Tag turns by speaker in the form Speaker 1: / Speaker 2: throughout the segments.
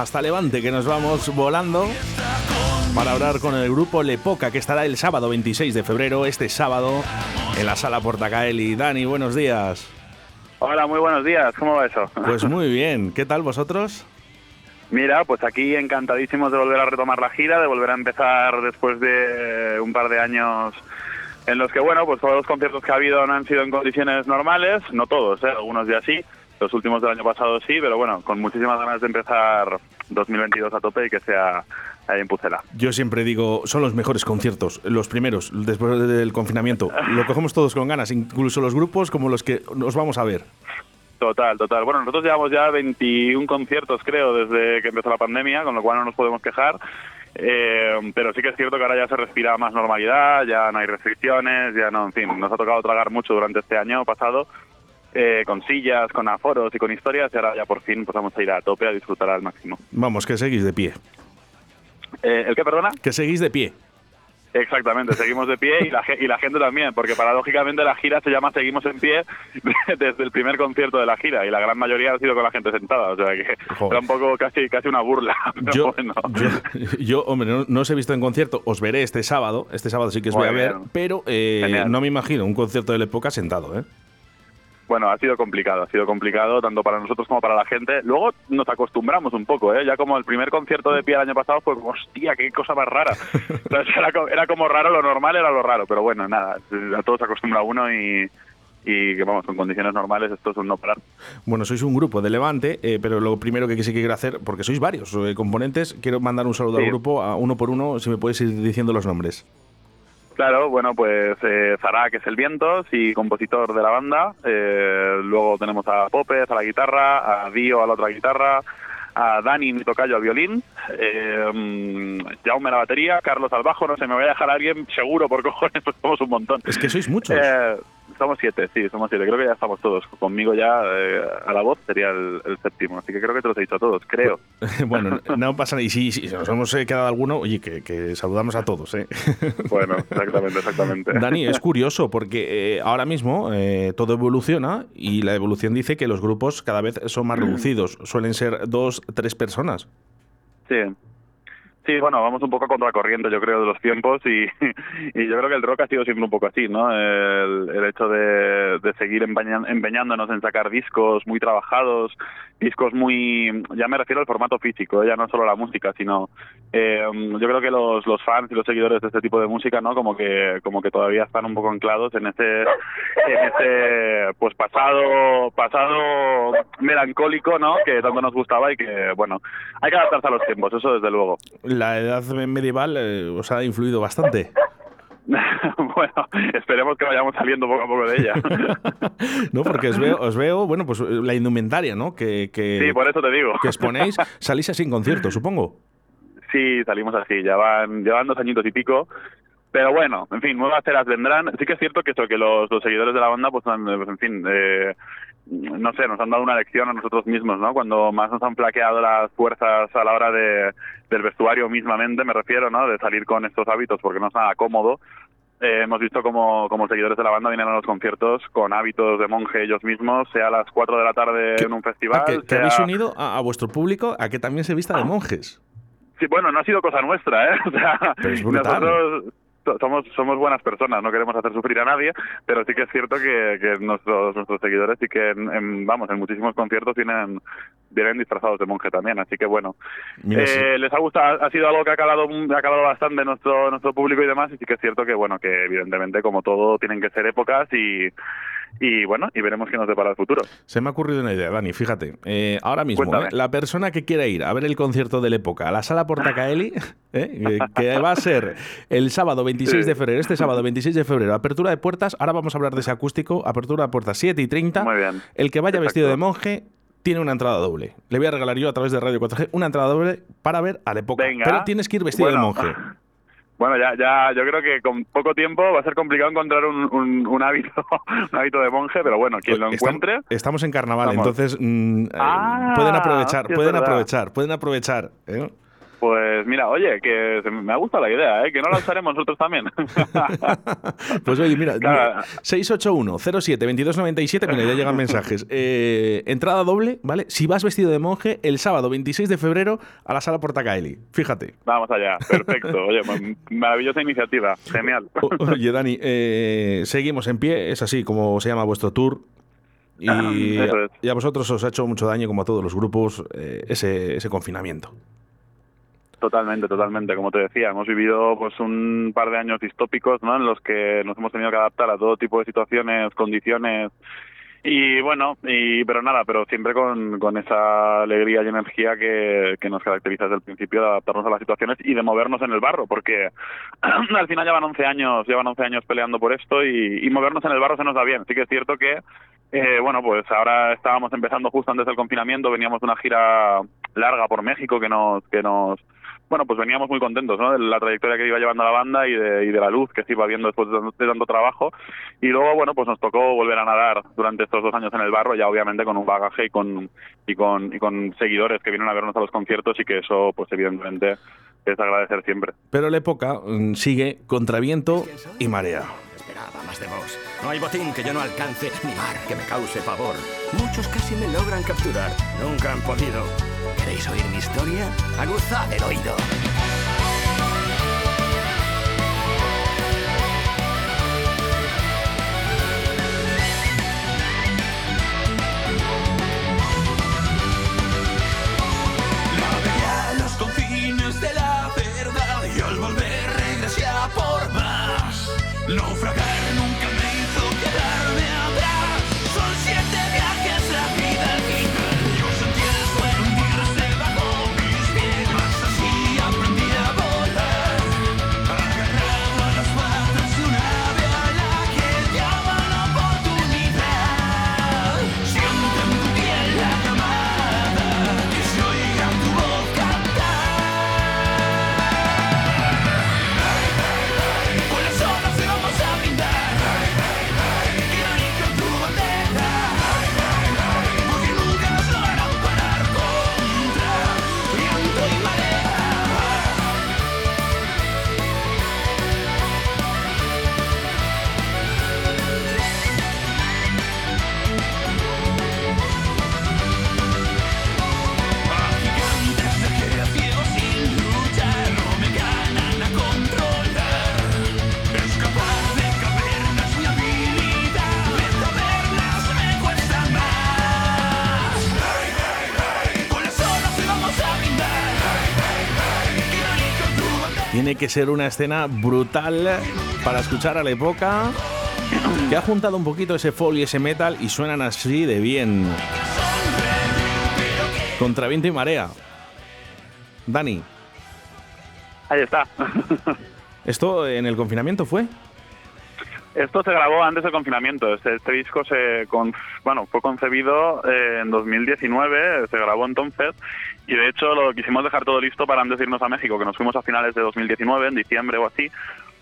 Speaker 1: Hasta Levante, que nos vamos volando para hablar con el grupo Lepoca, que estará el sábado 26 de febrero, este sábado, en la sala Portacaeli. Dani, buenos días.
Speaker 2: Hola, muy buenos días, ¿cómo va eso?
Speaker 1: Pues muy bien, ¿qué tal vosotros?
Speaker 2: Mira, pues aquí encantadísimos de volver a retomar la gira, de volver a empezar después de un par de años en los que, bueno, pues todos los conciertos que ha habido no han sido en condiciones normales, no todos, ¿eh? algunos días sí, los últimos del año pasado sí, pero bueno, con muchísimas ganas de empezar 2022 a tope y que sea ahí en Pucela.
Speaker 1: Yo siempre digo, son los mejores conciertos, los primeros, después del confinamiento. Lo cogemos todos con ganas, incluso los grupos como los que nos vamos a ver.
Speaker 2: Total, total. Bueno, nosotros llevamos ya 21 conciertos, creo, desde que empezó la pandemia, con lo cual no nos podemos quejar. Eh, pero sí que es cierto que ahora ya se respira más normalidad, ya no hay restricciones, ya no, en fin, nos ha tocado tragar mucho durante este año pasado eh, con sillas, con aforos y con historias, y ahora ya por fin pues vamos a ir a tope a disfrutar al máximo.
Speaker 1: Vamos, que seguís de pie.
Speaker 2: Eh, ¿El qué, perdona?
Speaker 1: Que seguís de pie.
Speaker 2: Exactamente, seguimos de pie y la, y la gente también, porque paradójicamente la gira se llama Seguimos en pie desde el primer concierto de la gira y la gran mayoría ha sido con la gente sentada, o sea que era un poco casi casi una burla.
Speaker 1: yo, yo, hombre, no, os he visto en concierto, os veré este sábado, este sábado sí que os voy a ver, pero eh, no me imagino un concierto de la época sentado, ¿eh?
Speaker 2: Bueno, ha sido complicado, ha sido complicado tanto para nosotros como para la gente. Luego nos acostumbramos un poco, ¿eh? Ya como el primer concierto de pie el año pasado fue como, hostia, qué cosa más rara. era, como raro, lo normal era lo raro, pero bueno, nada, a todos se acostumbra uno y, y que vamos, con condiciones normales esto es un no parar.
Speaker 1: Bueno, sois un grupo de Levante, eh, pero lo primero que sí que quiero hacer, porque sois varios eh, componentes, quiero mandar un saludo al grupo, a uno por uno, si me puedes ir diciendo los nombres.
Speaker 2: Claro, bueno, pues eh, Zara, que es el vientos y compositor de la banda. Eh, luego tenemos a Popes a la guitarra, a Dio a la otra guitarra, a Dani, mi tocayo, al violín, eh, mm, Jaume a la batería, Carlos al bajo, no sé, me voy a dejar a alguien seguro por cojones, pues somos un montón.
Speaker 1: Es que sois muchos.
Speaker 2: Eh, somos siete, sí, somos siete. Creo que ya estamos todos. Conmigo ya eh, a la voz sería el, séptimo. Así que creo que te los he dicho a todos, creo.
Speaker 1: bueno, no pasa nada. Y si, si nos hemos eh, quedado alguno, oye, que, saludamos a todos. ¿eh?
Speaker 2: bueno, exactamente, exactamente.
Speaker 1: Dani, es curioso porque ahora mismo todo evoluciona y la evolución dice que los grupos cada vez son más reducidos. Suelen ser dos, tres personas.
Speaker 2: Sí, Sí, bueno, vamos un poco a contracorriente, yo creo, de los tiempos y, y, yo creo que el rock ha sido siempre un poco así, ¿no? El, hecho de, seguir empeñándonos en sacar discos muy trabajados, discos muy, ya me refiero al formato físico, ¿eh? ya no solo la música, sino eh, yo creo que los, los fans y los seguidores de este tipo de música, ¿no? Como que, como que todavía están un poco anclados en ese, en ese, pues pasado, pasado melancólico, ¿no? Que tanto nos gustaba y que, bueno, hay que adaptarse a los tiempos, eso desde luego
Speaker 1: la edad medieval eh, os ha influido bastante.
Speaker 2: bueno, esperemos que vayamos saliendo poco a poco de ella.
Speaker 1: no, porque os veo, os veo, bueno, pues la indumentaria, ¿no? Que, que,
Speaker 2: sí, por eso te digo.
Speaker 1: Que exponéis, salís así en concierto, supongo.
Speaker 2: Sí, salimos así, ya van, llevan dos añitos y pico. Pero bueno, en fin, nuevas eras vendrán. Sí que es cierto que eso, que los, los seguidores de la banda, pues, han, pues, en fin, eh, no sé, nos han dado una lección a nosotros mismos, ¿no? Cuando más nos han flaqueado las fuerzas a la hora de, del vestuario mismamente, me refiero, ¿no? De salir con estos hábitos porque no es nada cómodo. Eh, hemos visto como, como seguidores de la banda vienen a los conciertos con hábitos de monje ellos mismos, sea a las 4 de la tarde en un festival.
Speaker 1: Ah, que, habéis unido a, vuestro público a que también se vista de monjes.
Speaker 2: Sí, bueno, no ha sido cosa nuestra, ¿eh? O sea, nosotros somos somos buenas personas, no queremos hacer sufrir a nadie, pero sí que es cierto que, que nuestros nuestros seguidores sí que, en, vamos, en muchísimos conciertos vienen vienen disfrazados de monje también, así que bueno, eh, les ha gustado, ha sido algo que ha calado, ha calado bastante nuestro nuestro público y demás, y sí que es cierto que bueno, que evidentemente como todo tienen que ser épocas y y bueno, y veremos qué nos depara el futuro.
Speaker 1: Se me ha ocurrido una idea, Dani, fíjate. Eh, ahora mismo, la persona que quiera ir a ver el concierto de la época a la sala Portacaeli, ¿eh? que va a ser el sábado 26 de febrero, este sábado 26 de febrero, apertura de puertas, ahora vamos a hablar de ese acústico, apertura de puertas 7 y 30.
Speaker 2: Muy bien.
Speaker 1: El que vaya vestido de monje tiene una entrada doble. Le voy a regalar yo a través de Radio 4G una entrada doble para ver a la época. Pero tienes que ir vestido de monje.
Speaker 2: Bueno, ya, ya, yo creo que con poco tiempo va a ser complicado encontrar un, un, hábito, un hábito de monje, pero bueno, quien lo encuentre.
Speaker 1: Estamos, en carnaval, entonces mm, eh, ah, pueden aprovechar, pueden aprovechar, pueden aprovechar. ¿eh?
Speaker 2: Pues mira, oye, que me ha gustado la idea, ¿eh? que no la usaremos nosotros también.
Speaker 1: pues oye, mira, 681-07-2297, mira, ya llegan mensajes. Eh, entrada doble, ¿vale? Si vas vestido de monje, el sábado 26 de febrero a la sala Portacaeli. Fíjate.
Speaker 2: Vamos allá, perfecto. Oye, pues, maravillosa iniciativa, genial.
Speaker 1: oye, Dani, eh, seguimos en pie, es así como se llama vuestro tour. Y, a vosotros os ha hecho mucho daño, como a todos los grupos, eh, ese, ese confinamiento.
Speaker 2: Totalmente, totalmente. Como te decía, hemos vivido pues un par de años distópicos, ¿no? En los que nos hemos tenido que adaptar a todo tipo de situaciones, condiciones y bueno, y pero nada, pero siempre con, con esa alegría y energía que, que nos caracteriza desde el principio de adaptarnos a las situaciones y de movernos en el barro, porque al final llevan 11 años, llevan 11 años peleando por esto y, y movernos en el barro se nos da bien. Sí que es cierto que eh, bueno, pues ahora estábamos empezando justo antes del confinamiento, veníamos de una gira larga por México que nos que nos bueno, pues veníamos muy contentos, ¿no? De la trayectoria que iba llevando la banda y de, y de la luz que se iba viendo después de, tanto trabajo. Y luego, bueno, pues nos tocó volver a nadar durante estos dos años en el barro, ya obviamente con un bagaje y con, y con, y con seguidores que vienen a vernos a los conciertos y que eso, pues evidentemente, es agradecer siempre.
Speaker 1: Pero la época mm, sigue contra viento y marea.
Speaker 3: Esperaba más de vos. No hay botín que yo no alcance, ni mar que me cause pavor. Muchos casi me logran capturar, nunca han podido. ¿Queréis oír mi historia? Aguzad el oído.
Speaker 4: los confines de la verdad y al volver regresé a por más.
Speaker 1: Tiene que ser una escena brutal para escuchar a la época que ha juntado un poquito ese folk y ese metal y suenan así de bien. Contra viento y marea. Dani.
Speaker 2: Ahí está.
Speaker 1: ¿Esto en el confinamiento fue?
Speaker 2: Esto se grabó antes del confinamiento. Este, este disco se bueno, fue concebido eh, en 2019, se grabó entonces y de hecho lo quisimos dejar todo listo para antes de irnos a México, que nos fuimos a finales de 2019, en diciembre o así,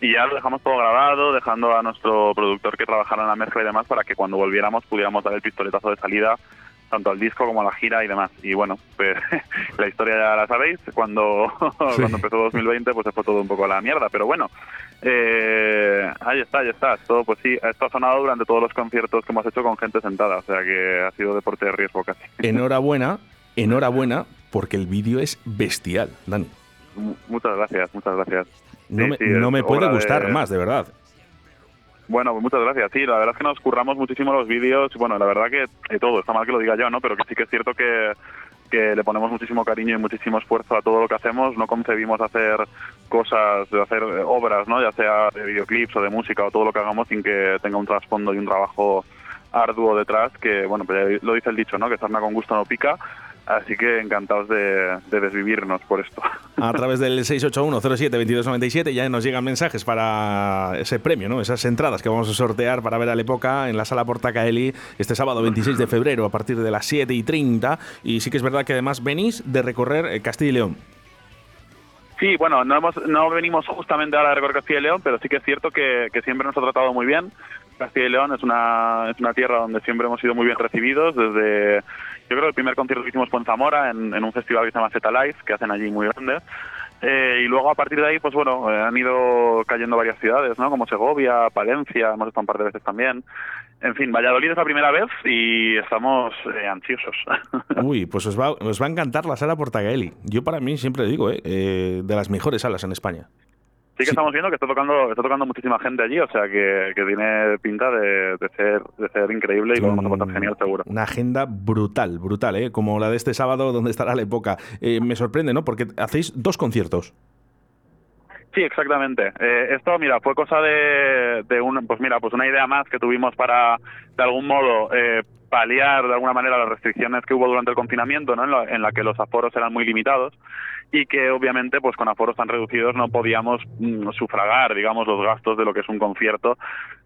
Speaker 2: y ya lo dejamos todo grabado, dejando a nuestro productor que trabajara en la mezcla y demás para que cuando volviéramos pudiéramos dar el pistoletazo de salida tanto al disco como a la gira y demás. Y bueno, pues la historia ya la sabéis, cuando, cuando empezó 2020 pues se fue todo un poco a la mierda, pero bueno, eh, ahí está, ahí está. Esto, pues sí, esto ha sonado durante todos los conciertos que hemos hecho con gente sentada, o sea que ha sido deporte de riesgo casi.
Speaker 1: Enhorabuena, enhorabuena, porque el vídeo es bestial, Dani.
Speaker 2: muchas gracias, muchas gracias.
Speaker 1: No me, puede gustar más, de verdad.
Speaker 2: Bueno, pues muchas gracias. Sí, la verdad es que nos curramos muchísimo los vídeos. Bueno, la verdad que todo, está mal que lo diga yo, ¿no? Pero que sí que es cierto que, que le ponemos muchísimo cariño y muchísimo esfuerzo a todo lo que hacemos. No concebimos hacer cosas, hacer obras, ¿no? Ya sea de videoclips o de música o todo lo que hagamos sin que tenga un trasfondo y un trabajo arduo detrás, que, bueno, pues lo dice el dicho, ¿no? Que sarna con gusto no pica. Así que encantados de, desvivirnos por esto.
Speaker 1: A través del 681-07-2297 ya nos llegan mensajes para ese premio, ¿no? esas entradas que vamos a sortear para ver a la época en la sala Portacaeli este sábado 26 de febrero a partir de las 7 y 30. Y sí que es verdad que además venís de recorrer eh, Castilla y León.
Speaker 2: Sí, bueno, no, hemos, no venimos justamente ahora de recorrer Castilla y León, pero sí que es cierto que, siempre nos ha tratado muy bien. Castilla y León es una, es una tierra donde siempre hemos sido muy bien recibidos desde yo creo el primer concierto que hicimos fue en Zamora, en, un festival que se llama Zeta Live, que hacen allí muy grandes. Eh, y luego a partir de ahí, pues bueno, eh, han ido cayendo varias ciudades, ¿no? Como Segovia, Palencia, hemos estado un par de veces también. En fin, Valladolid es la primera vez y estamos eh, ansiosos.
Speaker 1: Uy, pues os va, os va a encantar la sala Portagalli. Yo para mí siempre digo, eh, de las mejores salas en España.
Speaker 2: Sí que estamos viendo que está tocando está tocando muchísima gente allí, o sea que, tiene pinta de, ser de ser increíble y lo vamos a pasar genial seguro.
Speaker 1: Una agenda brutal, brutal, ¿eh? como la de este sábado donde estará la época. Eh, me sorprende, ¿no? Porque hacéis dos conciertos.
Speaker 2: Sí, exactamente. Eh, esto, mira, fue cosa de, de un, pues mira, pues una idea más que tuvimos para, de algún modo, eh, paliar de alguna manera las restricciones que hubo durante el confinamiento, ¿no? En la, en la que los aforos eran muy limitados y que obviamente pues con aforos tan reducidos no podíamos mm, sufragar digamos los gastos de lo que es un concierto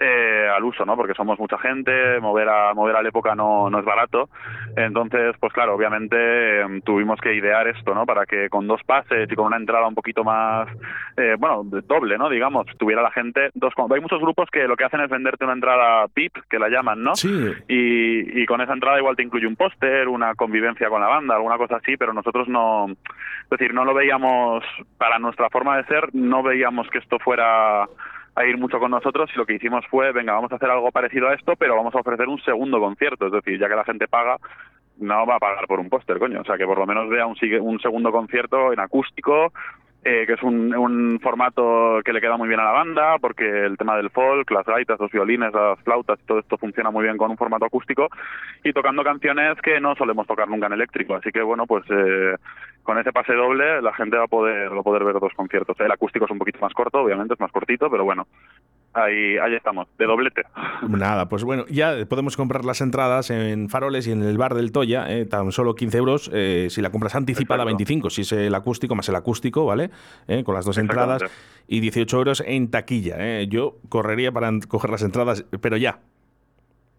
Speaker 2: eh, al uso, ¿no? Porque somos mucha gente, mover a mover a la época no, no es barato. Entonces, pues claro, obviamente em, tuvimos que idear esto, ¿no? Para que con dos pases y con una entrada un poquito más, eh, bueno, doble, ¿no? Digamos, tuviera la gente dos. Hay muchos grupos que lo que hacen es venderte una entrada VIP, que la llaman, ¿no?
Speaker 1: Sí.
Speaker 2: Y, y con esa entrada igual te incluye un póster, una convivencia con la banda, alguna cosa así, pero nosotros no, es decir, no lo veíamos para nuestra forma de ser, no veíamos que esto fuera a ir mucho con nosotros y lo que hicimos fue, venga, vamos a hacer algo parecido a esto, pero vamos a ofrecer un segundo concierto, es decir, ya que la gente paga, no va a pagar por un póster, coño, o sea, que por lo menos vea un, un segundo concierto en acústico, eh, que es un, un, formato que le queda muy bien a la banda, porque el tema del folk, las gaitas, los violines, las flautas, todo esto funciona muy bien con un formato acústico y tocando canciones que no solemos tocar nunca en eléctrico. Así que bueno, pues eh, con ese pase doble la gente va a poder, va a poder ver dos conciertos. El acústico es un poquito más corto, obviamente es más cortito, pero bueno, ahí, ahí estamos, de doblete.
Speaker 1: Nada, pues bueno, ya podemos comprar las entradas en Faroles y en el bar del Toya, eh, tan solo 15 euros, eh, si la compras anticipada 25, si es el acústico más el acústico, ¿vale? Eh, con las dos entradas y 18 euros en taquilla. Eh. Yo correría para coger las entradas, pero ya,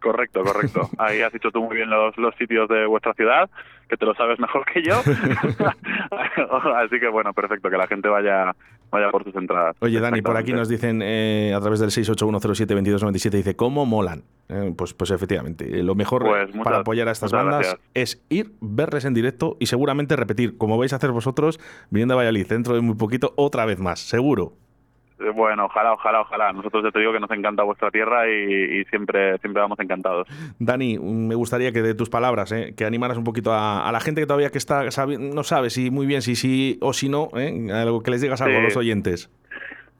Speaker 2: Correcto, correcto. Ahí has dicho tú muy bien los, los sitios de vuestra ciudad, que te lo sabes mejor que yo. Así que bueno, perfecto, que la gente vaya vaya por sus entradas.
Speaker 1: Oye, Dani, por aquí nos dicen eh, a través del 681072297, dice, ¿cómo molan? Eh, pues, pues efectivamente, lo mejor pues para apoyar a estas bandas es ir, verles en directo y seguramente repetir, como vais a hacer vosotros, viniendo a Valladolid dentro de muy poquito, otra vez más, seguro.
Speaker 2: Eh, bueno, ojalá, ojalá, ojalá. Nosotros ya te digo que nos encanta vuestra tierra y, siempre, siempre vamos encantados.
Speaker 1: Dani, me gustaría que de tus palabras, eh, que animaras un poquito a, la gente que todavía que está no sabe si muy bien si sí o si no, eh, algo que les digas algo a los oyentes.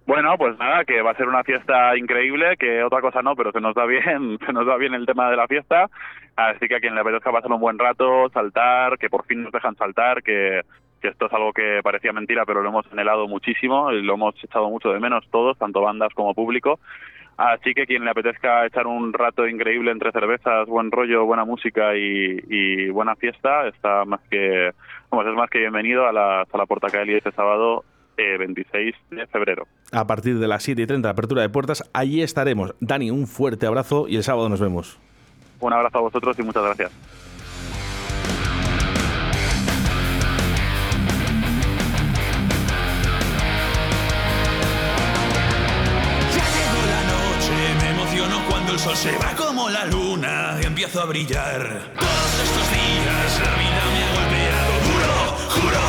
Speaker 2: Bueno, pues nada, que va a ser una fiesta increíble, que otra cosa no, pero se nos da bien, se nos da bien el tema de la fiesta, así que a quien le apetezca pasar un buen rato, saltar, que por fin nos dejan saltar, que que esto es algo que parecía mentira, pero lo hemos anhelado muchísimo y lo hemos echado mucho de menos todos, tanto bandas como público. Así que quien le apetezca echar un rato increíble entre cervezas, buen rollo, buena música y, buena fiesta, está más que, vamos, es más que bienvenido a la Sala Portacaeli este sábado 26 eh, de febrero.
Speaker 1: A partir de las 7 y 30, apertura de puertas, allí estaremos. Dani, un fuerte abrazo y el sábado nos vemos.
Speaker 2: Un abrazo a vosotros y muchas gracias.
Speaker 4: sol se va como la luna y empiezo a brillar. Todos estos días la vida me ha golpeado, juro, juro.